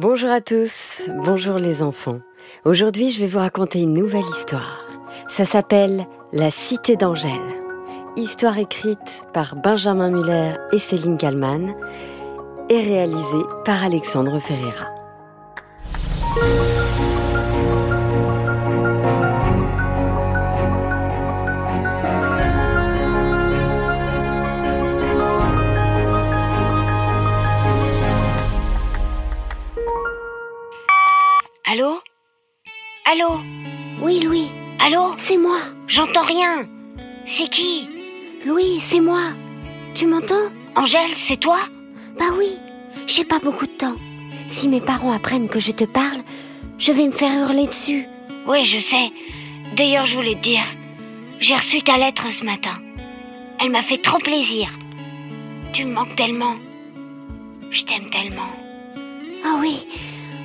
Bonjour à tous, bonjour les enfants. Aujourd'hui, je vais vous raconter une nouvelle histoire. Ça s'appelle La Cité d'Angèle. Histoire écrite par Benjamin Muller et Céline Kallmann et réalisée par Alexandre Ferreira. Allô Oui, Louis, Allô c'est moi. J'entends rien. C'est qui Louis, c'est moi. Tu m'entends Angèle, c'est toi Bah oui, j'ai pas beaucoup de temps. Si mes parents apprennent que je te parle, je vais me faire hurler dessus. Oui, je sais. D'ailleurs, je voulais te dire, j'ai reçu ta lettre ce matin. Elle m'a fait trop plaisir. Tu me manques tellement. Je t'aime tellement. Ah oui,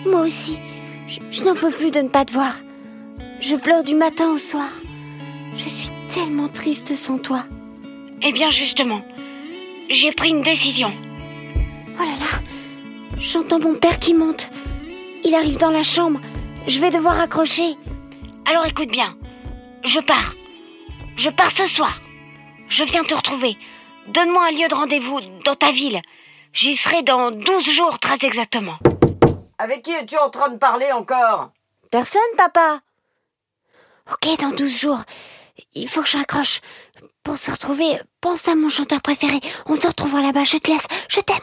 moi aussi. Je, je n'en peux plus de ne pas te voir. Je pleure du matin au soir. Je suis tellement triste sans toi. Eh bien, justement, j'ai pris une décision. Oh là là, j'entends mon père qui monte. Il arrive dans la chambre. Je vais devoir accrocher. Alors écoute bien. Je pars. Je pars ce soir. Je viens te retrouver. Donne-moi un lieu de rendez-vous dans ta ville. J'y serai dans 12 jours très exactement. Avec qui es-tu en train de parler encore? Personne, papa Ok, dans 12 jours. Il faut que je raccroche. Pour se retrouver, pense à mon chanteur préféré. On se retrouvera là-bas. Je te laisse. Je t'aime.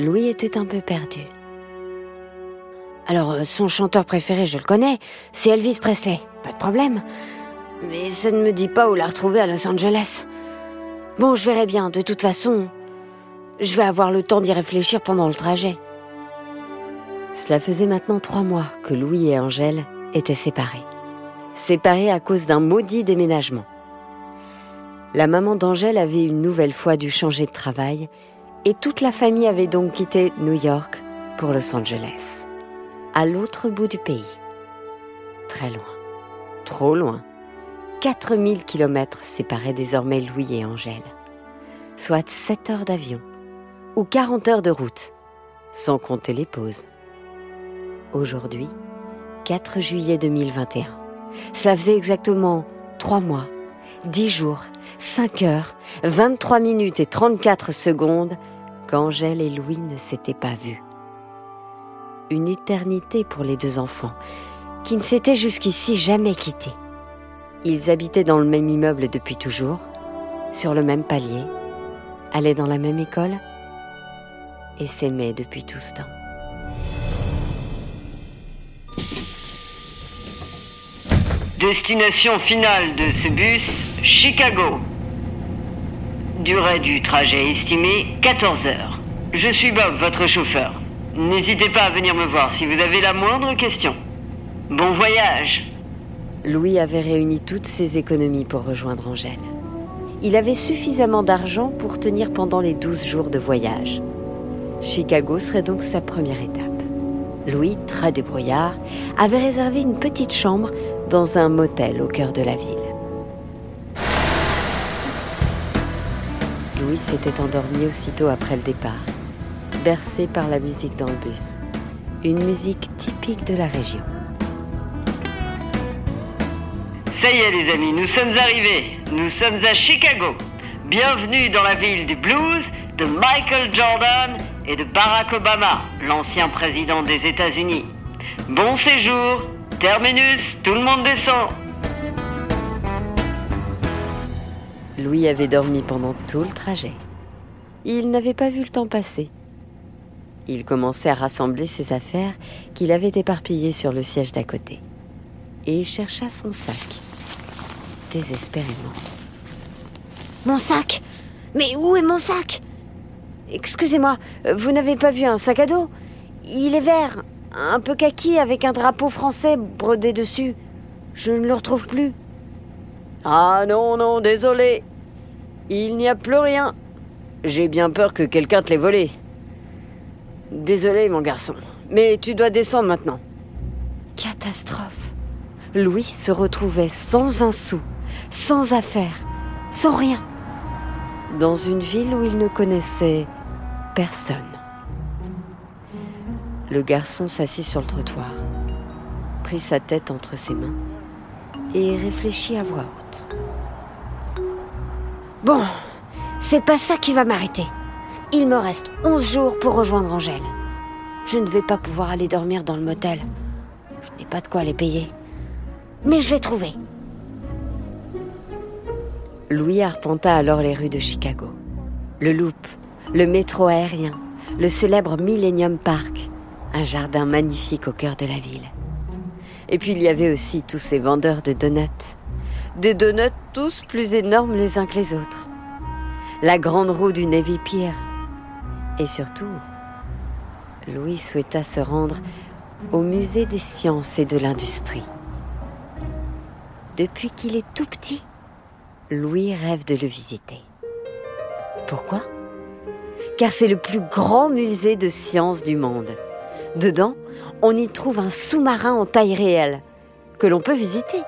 Louis était un peu perdu. Alors, euh, son chanteur préféré, je le connais, c'est Elvis Presley, pas de problème. Mais ça ne me dit pas où la retrouver à Los Angeles. Bon, je verrai bien, de toute façon, je vais avoir le temps d'y réfléchir pendant le trajet. Cela faisait maintenant trois mois que Louis et Angèle étaient séparés. Séparés à cause d'un maudit déménagement. La maman d'Angèle avait une nouvelle fois dû changer de travail et toute la famille avait donc quitté New York pour Los Angeles, à l'autre bout du pays. Très loin, trop loin. 4000 kilomètres séparaient désormais Louis et Angèle, soit 7 heures d'avion ou 40 heures de route, sans compter les pauses. Aujourd'hui, 4 juillet 2021. Cela faisait exactement 3 mois, 10 jours, 5 heures, 23 minutes et 34 secondes qu'Angèle et Louis ne s'étaient pas vus. Une éternité pour les deux enfants, qui ne s'étaient jusqu'ici jamais quittés. Ils habitaient dans le même immeuble depuis toujours, sur le même palier, allaient dans la même école et s'aimaient depuis tout ce temps. Destination finale de ce bus, Chicago. Durée du trajet estimée 14 heures. Je suis Bob, votre chauffeur. N'hésitez pas à venir me voir si vous avez la moindre question. Bon voyage. Louis avait réuni toutes ses économies pour rejoindre Angèle. Il avait suffisamment d'argent pour tenir pendant les 12 jours de voyage. Chicago serait donc sa première étape. Louis, très débrouillard, avait réservé une petite chambre dans un motel au cœur de la ville. Louis s'était endormi aussitôt après le départ, bercé par la musique dans le bus, une musique typique de la région. Ça y est les amis, nous sommes arrivés. Nous sommes à Chicago. Bienvenue dans la ville du blues, de Michael Jordan et de Barack Obama, l'ancien président des États-Unis. Bon séjour, terminus, tout le monde descend. Louis avait dormi pendant tout le trajet. Il n'avait pas vu le temps passer. Il commençait à rassembler ses affaires qu'il avait éparpillées sur le siège d'à côté et chercha son sac, désespérément. Mon sac? Mais où est mon sac? Excusez-moi, vous n'avez pas vu un sac à dos Il est vert, un peu kaki avec un drapeau français brodé dessus. Je ne le retrouve plus. Ah non, non, désolé. Il n'y a plus rien. J'ai bien peur que quelqu'un te l'ait volé. Désolé, mon garçon, mais tu dois descendre maintenant. Catastrophe. Louis se retrouvait sans un sou, sans affaires, sans rien. dans une ville où il ne connaissait personne. Le garçon s'assit sur le trottoir, prit sa tête entre ses mains et réfléchit à voix haute. Bon, c'est pas ça qui va m'arrêter. Il me reste 11 jours pour rejoindre Angèle. Je ne vais pas pouvoir aller dormir dans le motel. Je n'ai pas de quoi les payer. Mais je vais trouver. Louis arpenta alors les rues de Chicago. Le Loop, le métro aérien, le célèbre Millennium Park, un jardin magnifique au cœur de la ville. Et puis il y avait aussi tous ces vendeurs de donuts. Des donuts tous plus énormes les uns que les autres. La grande roue du Navy Pier. Et surtout, Louis souhaita se rendre au musée des sciences et de l'industrie. Depuis qu'il est tout petit, Louis rêve de le visiter. Pourquoi? Car c'est le plus grand musée de sciences du monde. Dedans, on y trouve un sous-marin en taille réelle que l'on peut visiter.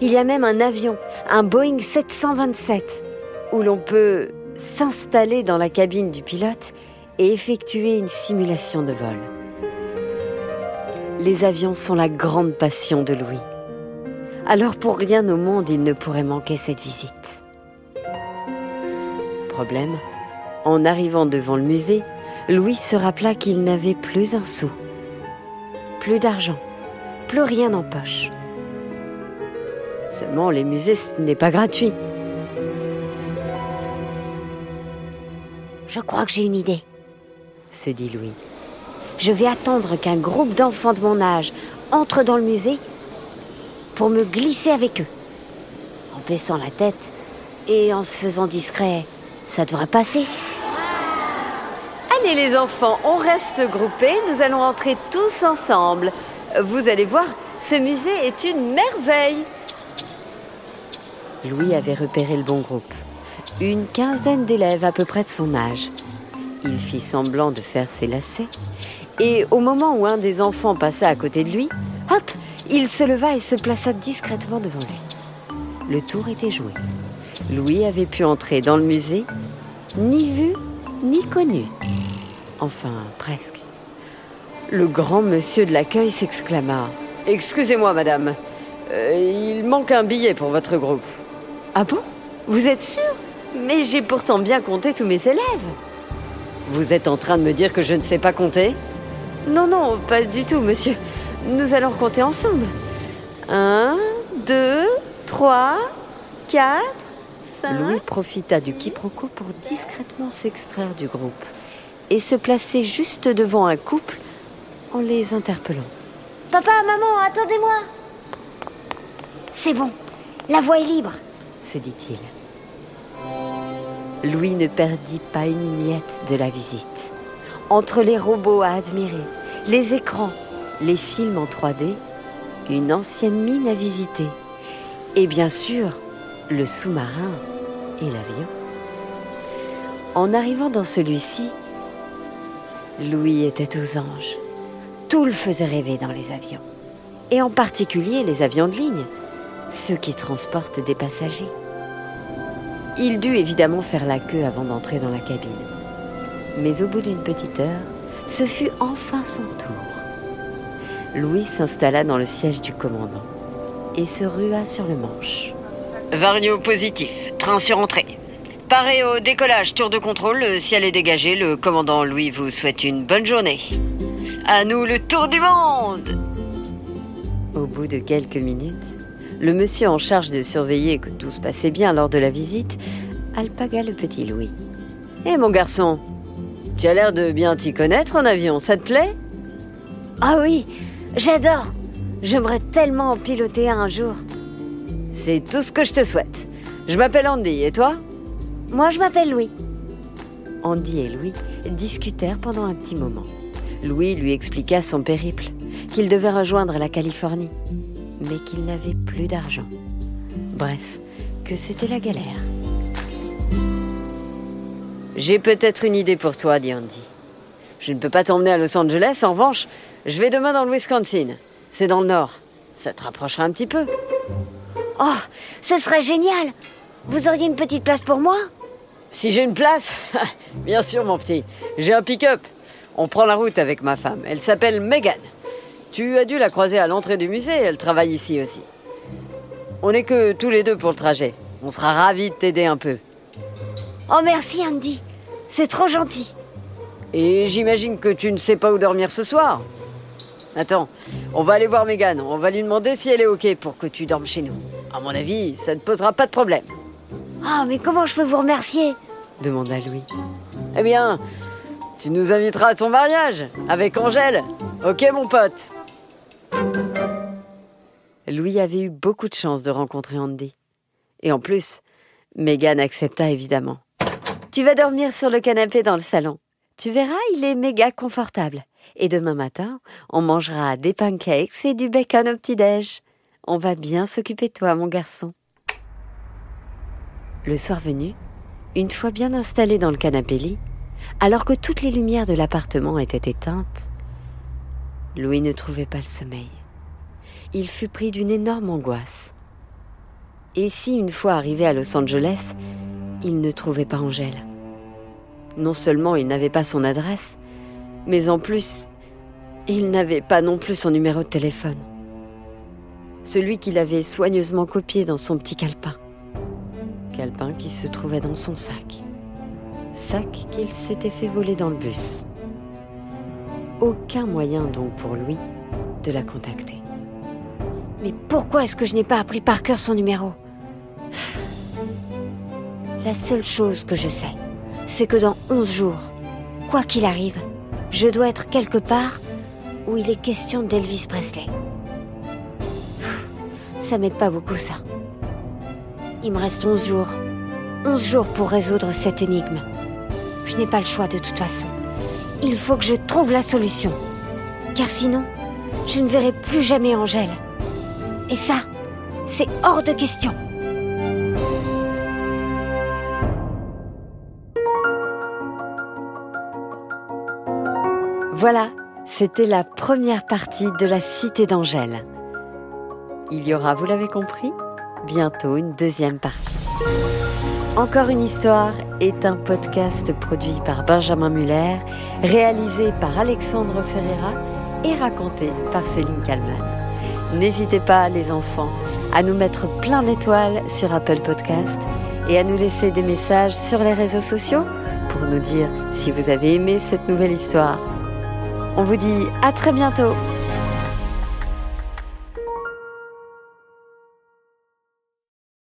Il y a même un avion, un Boeing 727, où l'on peut s'installer dans la cabine du pilote et effectuer une simulation de vol. Les avions sont la grande passion de Louis. Alors pour rien au monde il ne pourrait manquer cette visite. Problème, en arrivant devant le musée, Louis se rappela qu'il n'avait plus un sou. Plus d'argent, plus rien en poche. Seulement les musées, ce n'est pas gratuit. Je crois que j'ai une idée, se dit Louis. Je vais attendre qu'un groupe d'enfants de mon âge entre dans le musée pour me glisser avec eux. En baissant la tête et en se faisant discret, ça devrait passer. Les enfants, on reste groupés, nous allons entrer tous ensemble. Vous allez voir, ce musée est une merveille. Louis avait repéré le bon groupe. Une quinzaine d'élèves à peu près de son âge. Il fit semblant de faire ses lacets. Et au moment où un des enfants passa à côté de lui, hop, il se leva et se plaça discrètement devant lui. Le tour était joué. Louis avait pu entrer dans le musée, ni vu, ni connu. Enfin, presque. Le grand monsieur de l'accueil s'exclama. Excusez-moi, madame. Euh, il manque un billet pour votre groupe. Ah bon? Vous êtes sûr? Mais j'ai pourtant bien compté tous mes élèves. Vous êtes en train de me dire que je ne sais pas compter? Non, non, pas du tout, monsieur. Nous allons compter ensemble. Un, deux, trois, quatre, cinq. Louis profita du quiproquo pour discrètement s'extraire du groupe et se placer juste devant un couple en les interpellant. Papa, maman, attendez-moi C'est bon, la voie est libre, se dit-il. Louis ne perdit pas une miette de la visite. Entre les robots à admirer, les écrans, les films en 3D, une ancienne mine à visiter, et bien sûr, le sous-marin et l'avion. En arrivant dans celui-ci, Louis était aux anges. Tout le faisait rêver dans les avions, et en particulier les avions de ligne, ceux qui transportent des passagers. Il dut évidemment faire la queue avant d'entrer dans la cabine. Mais au bout d'une petite heure, ce fut enfin son tour. Louis s'installa dans le siège du commandant et se rua sur le manche. Vario positif, train sur entrée. Paré au décollage, tour de contrôle, le ciel est dégagé, le commandant Louis vous souhaite une bonne journée. À nous le tour du monde Au bout de quelques minutes, le monsieur en charge de surveiller que tout se passait bien lors de la visite alpaga le petit Louis. Hé mon garçon, tu as l'air de bien t'y connaître en avion, ça te plaît? Ah oui, j'adore J'aimerais tellement en piloter un jour. C'est tout ce que je te souhaite. Je m'appelle Andy, et toi? Moi je m'appelle Louis. Andy et Louis discutèrent pendant un petit moment. Louis lui expliqua son périple, qu'il devait rejoindre la Californie mais qu'il n'avait plus d'argent. Bref, que c'était la galère. J'ai peut-être une idée pour toi, dit Andy. Je ne peux pas t'emmener à Los Angeles, en revanche, je vais demain dans le Wisconsin. C'est dans le nord. Ça te rapprochera un petit peu. Oh, ce serait génial Vous auriez une petite place pour moi? Si j'ai une place Bien sûr, mon petit. J'ai un pick-up. On prend la route avec ma femme. Elle s'appelle Megan. Tu as dû la croiser à l'entrée du musée. Elle travaille ici aussi. On n'est que tous les deux pour le trajet. On sera ravis de t'aider un peu. Oh merci Andy. C'est trop gentil. Et j'imagine que tu ne sais pas où dormir ce soir. Attends, on va aller voir Megan. On va lui demander si elle est OK pour que tu dormes chez nous. À mon avis, ça ne posera pas de problème. Ah, mais comment je peux vous remercier demanda Louis. Eh bien, tu nous inviteras à ton mariage avec Angèle. Ok, mon pote Louis avait eu beaucoup de chance de rencontrer Andy. Et en plus, Megan accepta évidemment. Tu vas dormir sur le canapé dans le salon. Tu verras, il est méga confortable. Et demain matin, on mangera des pancakes et du bacon au petit-déj. On va bien s'occuper de toi, mon garçon. Le soir venu, une fois bien installé dans le canapé-lit, alors que toutes les lumières de l'appartement étaient éteintes, Louis ne trouvait pas le sommeil. Il fut pris d'une énorme angoisse. Et si, une fois arrivé à Los Angeles, il ne trouvait pas Angèle? Non seulement il n'avait pas son adresse, mais en plus, il n'avait pas non plus son numéro de téléphone. Celui qu'il avait soigneusement copié dans son petit calepin. Qui se trouvait dans son sac. Sac qu'il s'était fait voler dans le bus. Aucun moyen donc pour lui de la contacter. Mais pourquoi est-ce que je n'ai pas appris par cœur son numéro? La seule chose que je sais, c'est que dans 11 jours, quoi qu'il arrive, je dois être quelque part où il est question d'Elvis Presley. Ça m'aide pas beaucoup ça. Il me reste 11 jours. 11 jours pour résoudre cette énigme. Je n'ai pas le choix de toute façon. Il faut que je trouve la solution. Car sinon, je ne verrai plus jamais Angèle. Et ça, c'est hors de question. Voilà, c'était la première partie de la Cité d'Angèle. Il y aura, vous l'avez compris, bientôt une deuxième partie. Encore une histoire est un podcast produit par Benjamin Muller, réalisé par Alexandre Ferreira et raconté par Céline Kalman. N'hésitez pas, les enfants, à nous mettre plein d'étoiles sur Apple Podcast et à nous laisser des messages sur les réseaux sociaux pour nous dire si vous avez aimé cette nouvelle histoire. On vous dit à très bientôt